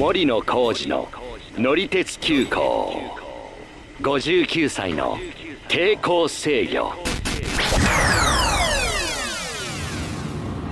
森野浩二の乗り鉄急行。59歳の抵抗制御。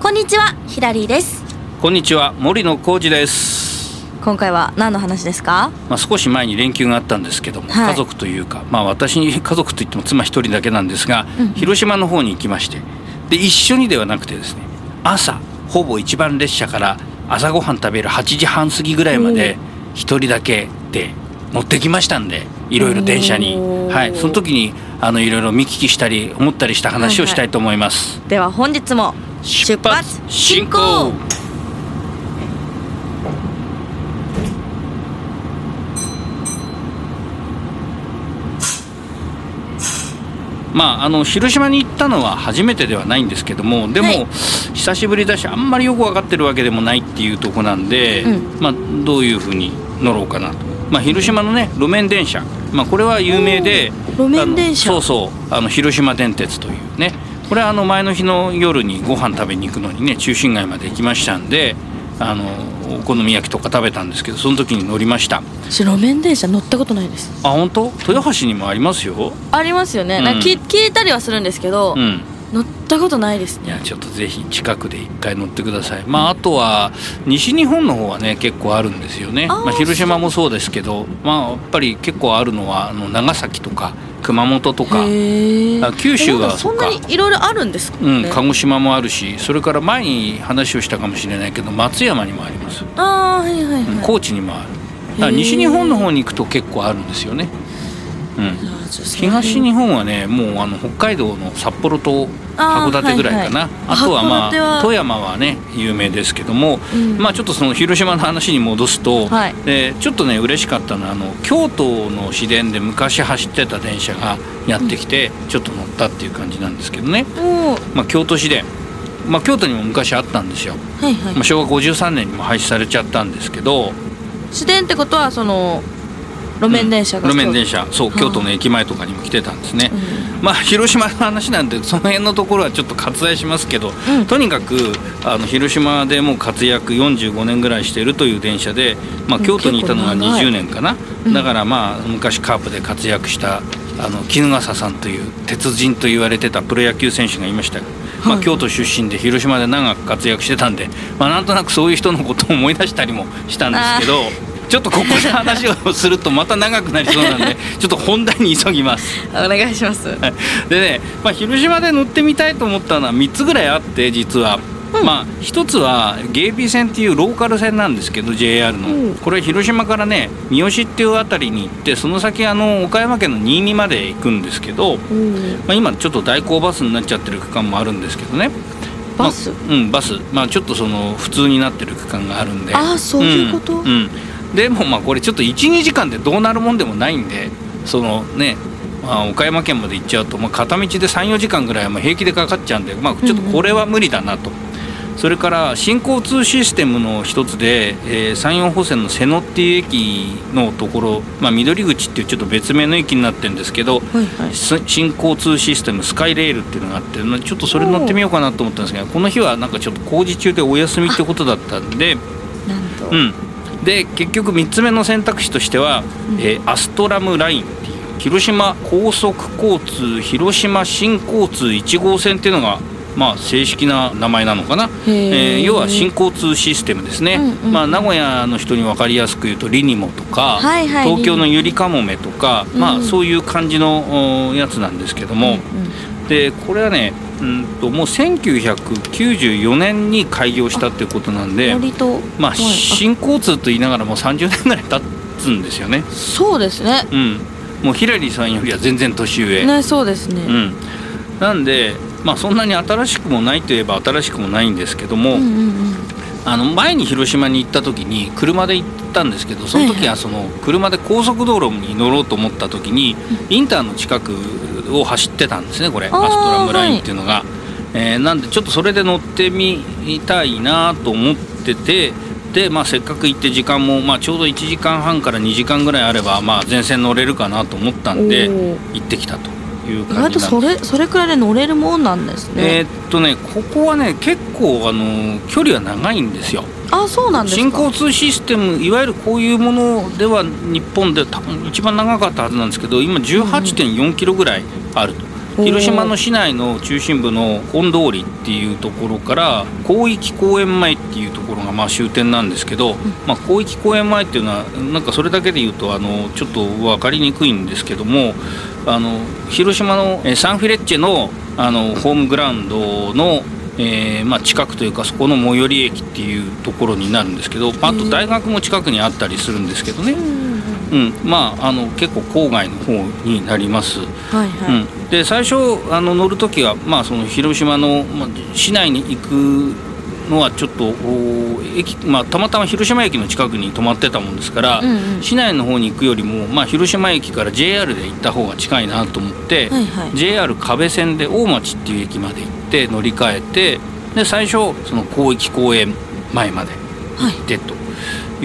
こんにちはヒラリーです。こんにちは森野浩二です、今回は何の話ですか？まあ、少し前に連休があったんですけども、はい。家族というかまあ私に 家族といっても妻一人だけなんですが、うんうん。広島の方に行きましてで一緒にではなくてですね朝ほぼ一番列車から朝ごはん食べる8時半過ぎぐらいまで一人だけで乗ってきましたんでいろいろ電車に。はい。その時にあのいろいろ見聞きしたり思ったりした話をしたいと思います、では本日も出発進行まあ、あの広島に行ったのは初めてではないんですけどもでも、はい。久しぶりだしあんまりよく分かってるわけでもないっていうとこなんで、うん。まあ、どういうふうに乗ろうかなと、まあ、広島のね路面電車、まあ、これは有名で路面電車。そうそうあの広島電鉄というね。これはあの前の日の夜にご飯食べに行くのにね中心街まで行きましたんであのお好み焼きとか食べたんですけどその時に乗りました。私路面電車乗ったことないです。あ本当？豊橋にもありますよ。ありますよね、うん。なんか聞聞いたりはするんですけど、うん。乗ったことないですね。いやちょっとぜひ近くで一回乗ってください。まああとは西日本の方はね結構あるんですよね。まあ広島もそうですけど、まあやっぱり結構あるのはあの長崎とか熊本とか、九州はそんなにいろいろあるんですかうんね、鹿児島もあるし、それから前に話をしたかもしれないけど松山にもあります。ああはいはいはい、うん高知にもある。だ西日本の方に行くと結構あるんですよね。東日本はねもうあの北海道の札幌と函館ぐらいかな。あ,、とはまあ富山はね有名ですけども、うん。まあちょっとその広島の話に戻すと、はい。でちょっとね嬉しかったのはあの京都の市電で昔走ってた電車がやってきて、ちょっと乗ったっていう感じなんですけどね、まあ、京都市電、まあ、京都にも昔あったんですよ、はいはい。まあ、昭和53年にも廃止されちゃったんですけど。市電ってことはその路面電車が、路面電車。そうはあ京都の駅前とかにも来てたんですね、うん。まあ広島の話なんでその辺のところはちょっと割愛しますけど、うん。とにかくあの広島でもう活躍45年ぐらいしているという電車で、まあ、うん。京都にいたのが結構長い。20年かな、うん。だからまあ昔カープで活躍したあの衣笠さんという鉄人と言われてたプロ野球選手がいましたよまあ、はい京都出身で広島で長く活躍してたんで、まあ、なんとなくそういう人のことを思い出したりもしたんですけどちょっとここで話をするとまた長くなりそうなんで ちょっと本題に急ぎます。お願いします。はい。でね、まあ、広島で乗ってみたいと思ったのは3つぐらいあって実は、まあ一つは芸備線っていうローカル線なんですけど JR の、うん。これは広島からね三好っていう辺りに行ってその先あの岡山県の新見まで行くんですけど、まあ、今ちょっと代行バスになっちゃってる区間もあるんですけどね。バス？まあうんバス。まあちょっとその普通になってる区間があるんで。あーそういうこと？んうんでもまあこれちょっと12時間でどうなるもんでもないんでそのねまあ、岡山県まで行っちゃうと、まあ、片道で34時間ぐらいはまあ平気でかかっちゃうんで、まあ、ちょっとこれは無理だなと、それから新交通システムの一つで、えー山陽本線の瀬野っていう駅のところ、まあ、緑口っていうちょっと別名の駅になってるんですけど、はいはい。す新交通システムスカイレールっていうのがあってまあちょっとそれ乗ってみようかなと思ったんですがこの日はなんかちょっと工事中でお休みってことだったんで、うん、で結局3つ目の選択肢としては、えーアストラムラインっていう広島高速交通広島新交通1号線っていうのがまあ正式な名前なのかな、えー要は新交通システムですね、うんうん。まあ、名古屋の人に分かりやすく言うとリニモとか、はいはい。東京のゆりかもめとか、うん。まあ、そういう感じのおやつなんですけども、でこれはねうんともう1994年に開業したっていうことなんでまあ、はい。新交通と言いながらもう30年ぐらい経つんですよね。そうですね。うん、もうヒラリーさんよりは全然年上。ねそうですね、うん、なんで、まあ、そんなに新しくもないといえば新しくもないんですけども、うんうんうん。あの前に広島に行った時に車で行ったんですけどその時はその車で高速道路に乗ろうと思った時にインターの近くを走ってたんですねこれ。アストラムラインっていうのが。えーなんでちょっとそれで乗ってみたいなと思っててで、まあ、せっかく行って時間も、まあ、ちょうど1時間半から2時間ぐらいあれば、まあ、全線乗れるかなと思ったんで行ってきたと。いう意感じなんです。外とそれそれくらいで乗れるもんなんですね、えーっとねここはね結構あの距離は長いんですよ。あそうなんですか。新交通システムいわゆるこういうものでは日本で多分一番長かったはずなんですけど今18.4キロぐらいあると、おー広島の市内の中心部の本通りっていうところから広域公園前っていうところがまあ終点なんですけど、まあ、広域公園前っていうのはなんかそれだけで言うとあのちょっと分かりにくいんですけどもあの広島のえーサンフィレッチェのあのホームグラウンドのえーまあ、近くというかそこの最寄り駅っていうところになるんですけど、まあ、あと大学も近くにあったりするんですけどね、うん。まあ、あの結構郊外の方になります。はいはい、うん、で最初あの乗る時は、まあ、その広島の、まあ、市内に行くのはちょっとお駅、まあ、たまたま広島駅の近くに泊まってたもんですから、うんうん。市内の方に行くよりも、まあ、広島駅から JR で行った方が近いなと思って、はいはい。JR 壁線で大町っていう駅まで行って乗り換えてで最初その広域公園前まで行ってと。い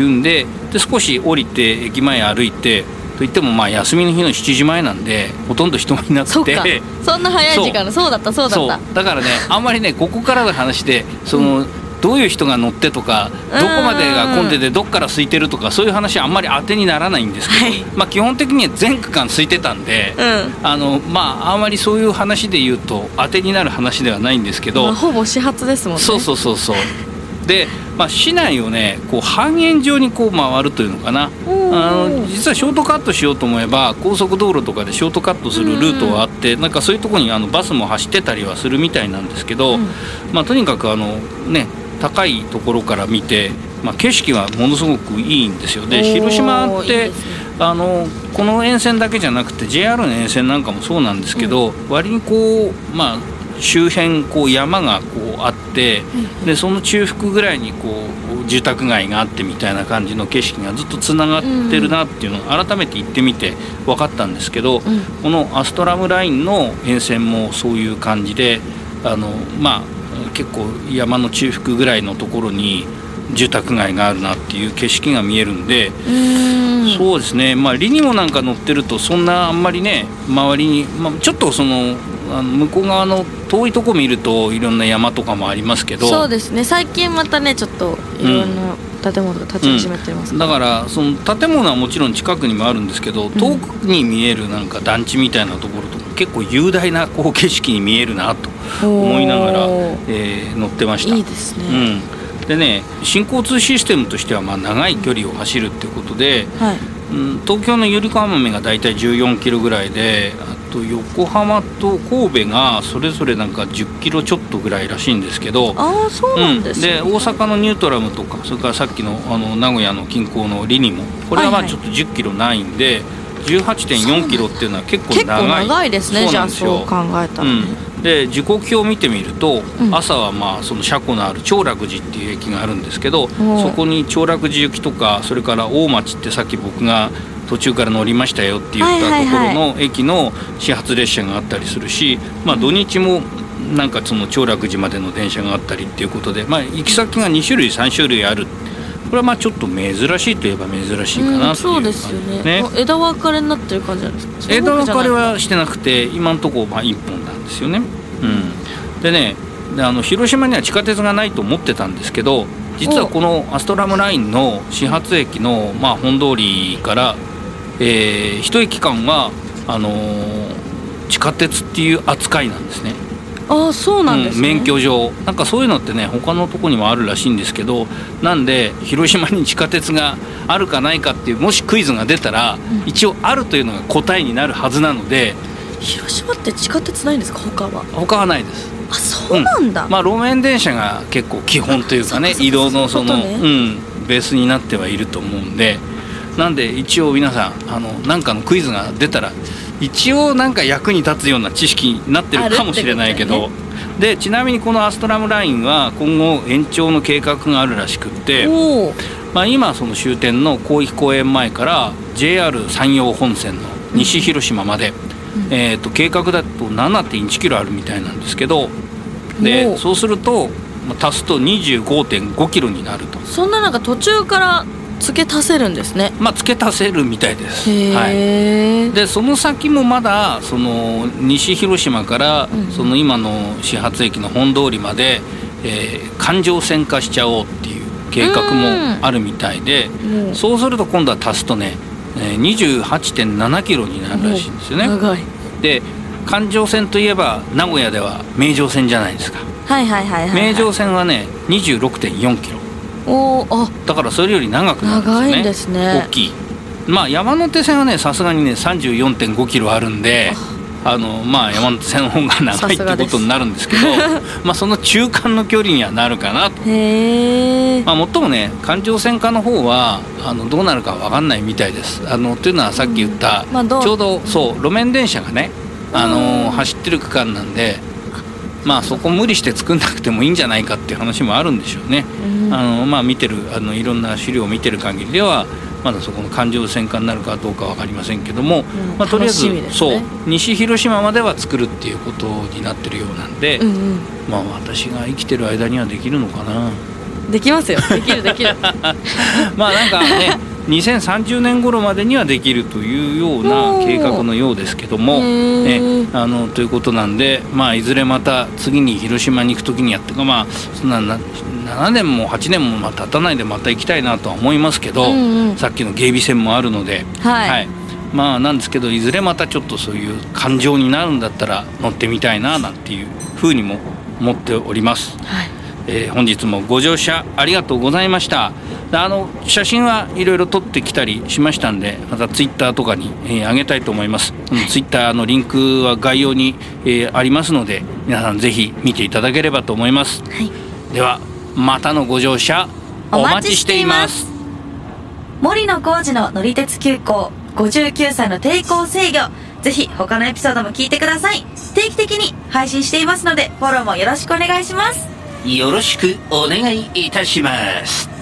うんでで少し降りて駅前歩いてといってもまあ休みの日の7時前なんでほとんど人もいなくて。そんな早い時間そう。だったそうだった。だからねあんまりねここからの話でその、どういう人が乗ってとかどこまでが混んでてどっから空いてるとかそういう話はあんまり当てにならないんですけど、はい。まあ基本的には全区間空いてたんで、うん。あのまああんまりそういう話で言うと当てになる話ではないんですけど、まあ、ほぼ始発ですもんね。そうそうそうそう。で、まあ、市内をねこう半円状にこう回るというのかな。あの実はショートカットしようと思えば高速道路とかでショートカットするルートはあって、なんかそういうところにあのバスも走ってたりはするみたいなんですけど、うん。まあ、とにかくあのね高いところから見て、まあ、景色はものすごくいいんですよ。でおー広島ってね。あのこの沿線だけじゃなくて JR の沿線なんかもそうなんですけど、割にこうまあ周辺こう山がこうあって、でその中腹ぐらいにこう住宅街があってみたいな感じの景色がずっとつながってるなっていうのを改めて行ってみて分かったんですけど、ん。このアストラムラインの沿線もそういう感じであのまあ結構山の中腹ぐらいのところに住宅街があるなっていう景色が見えるんで。そうですね、まあ、リニモなんか乗ってるとそんなあんまりね周りに、まあ、ちょっとそのあの向こう側の遠いとこ見るといろんな山とかもありますけど。そうですね。最近またねちょっといろんな建物が建ち始めてます。だからその建物はもちろん近くにもあるんですけど遠くに見えるなんか団地みたいなところとか結構雄大なこう景色に見えるなと思いながら、えー乗ってました。いいですね、うん、でね新交通システムとしてはまあ長い距離を走るっていうことで、はい。うん、東京のゆりかわ豆が大体14キロぐらいであと横浜と神戸がそれぞれなんか10キロちょっとぐらいらしいんですけど。ああそうなんですね、で大阪のニュートラムとかそれからさっきのあの名古屋の近郊のリニモこれはまはいはいあちょっと10キロないんで、18.4キロっていうのは結構結長い。構長いですねそうじゃあなんですよ。そう考えたら。ね、うん、で時刻表を見てみると、うん。朝はまあその車庫のある長楽寺っていう駅があるんですけど、んそこに長楽寺行きとかそれから大町ってさっき僕が途中から乗りましたよって言ったところの駅の始発列車があったりするし、まあ、土日もなんかその長楽寺までの電車があったりっていうことで、まあ、行き先が2種類3種類あるこれはまあちょっと珍しいといえば珍しいかなうんという感じそうですよね。もう枝分かれになってる感じなんですか？枝分かれはしてなくて今のところまあ1本なんですよね。うん、でねであの広島には地下鉄がないと思ってたんですけど実はこのアストラムラインの始発駅の、まあ、本通りから、えー一駅間はあのー地下鉄っていう扱いなんですね。ああそうなんですね、うん免許上。なんかそういうのってね他のとこにもあるらしいんですけどなんで広島に地下鉄があるかないかっていうもしクイズが出たら、一応あるというのが答えになるはずなので広島って地下鉄ないんですか？他は。他はないです。あそうなんだ、まあ路面電車が結構基本というかね移動のそのそういうことうんベースになってはいると思うんで。なんで一応皆さんあのなんかのクイズが出たら一応なんか役に立つような知識になってるかもしれないけあど、でちなみにこのアストラムラインは今後延長の計画があるらしくって、まあ、今その終点の広域公園前から JR 山陽本線の西広島まで、えー、と計画だと7.1キロあるみたいなんですけどでそうするとまあ足すと25.5キロになると。そんななんか途中から付け足せるんですね。まあ付け足せるみたいです。へはい。え、でその先もまだその西広島からうん。その今の始発駅の本通りまで、えー環状線化しちゃおうっていう計画もあるみたいでもうそうすると今度は足すとねえー28.7キロになるらしいんですよね。長い。で環状線といえば名古屋では名城線じゃないですか。はいはいはいはい、はい、名城線はね26.4キロおおあ。だからそれより長くなるんですよね。長いんですね。大きい。まあ山手線はねさすがにね34.5キロあるんであ。のまあ山手線の方が長いってことになるんですけど まあその中間の距離にはなるかなと。へえまあ、もっともね環状線化の方はあのどうなるかわかんないみたいです。あのというのはさっき言った、まあどう？ちょうどそう路面電車がねあうん。の走ってる区間なんでまあそこ無理して作んなくてもいいんじゃないかっていう話もあるんでしょうね。うん。あのまあ見てるあのいろんな資料を見てる限りではまだそこの環状線化になるかどうかわかりませんけども、ん。まあ、とりあえず、ね。そう。西広島までは作るっていうことになってるようなんで、うんうん。まあ私が生きてる間にはできるのかな。できますよ。できるできる。まあなんかね2030年頃までにはできるというような計画のようですけども、ね、あのということなんで、まあ、いずれまた次に広島に行く時にやってかまあそんなな7年も8年もまあ経たないでまた行きたいなとは思いますけど、うんうん。さっきの芸備線もあるので、はい。まあなんですけどいずれまたちょっとそういう感情になるんだったら乗ってみたいななんていうふうにも思っております。はいえー本日もご乗車ありがとうございました。であの写真はいろいろ撮ってきたりしましたんでまたツイッターとかに、えー上げたいと思います、うんツイッターのリンクは概要に、えーありますので皆さんぜひ見ていただければと思います。はい。ではまたのご乗車お待ちしています。森野浩二の乗り鉄急行59歳の抵抗制御。ぜひ他のエピソードも聞いてください。定期的に配信していますのでフォローもよろしくお願いしますよろしくお願いいたします。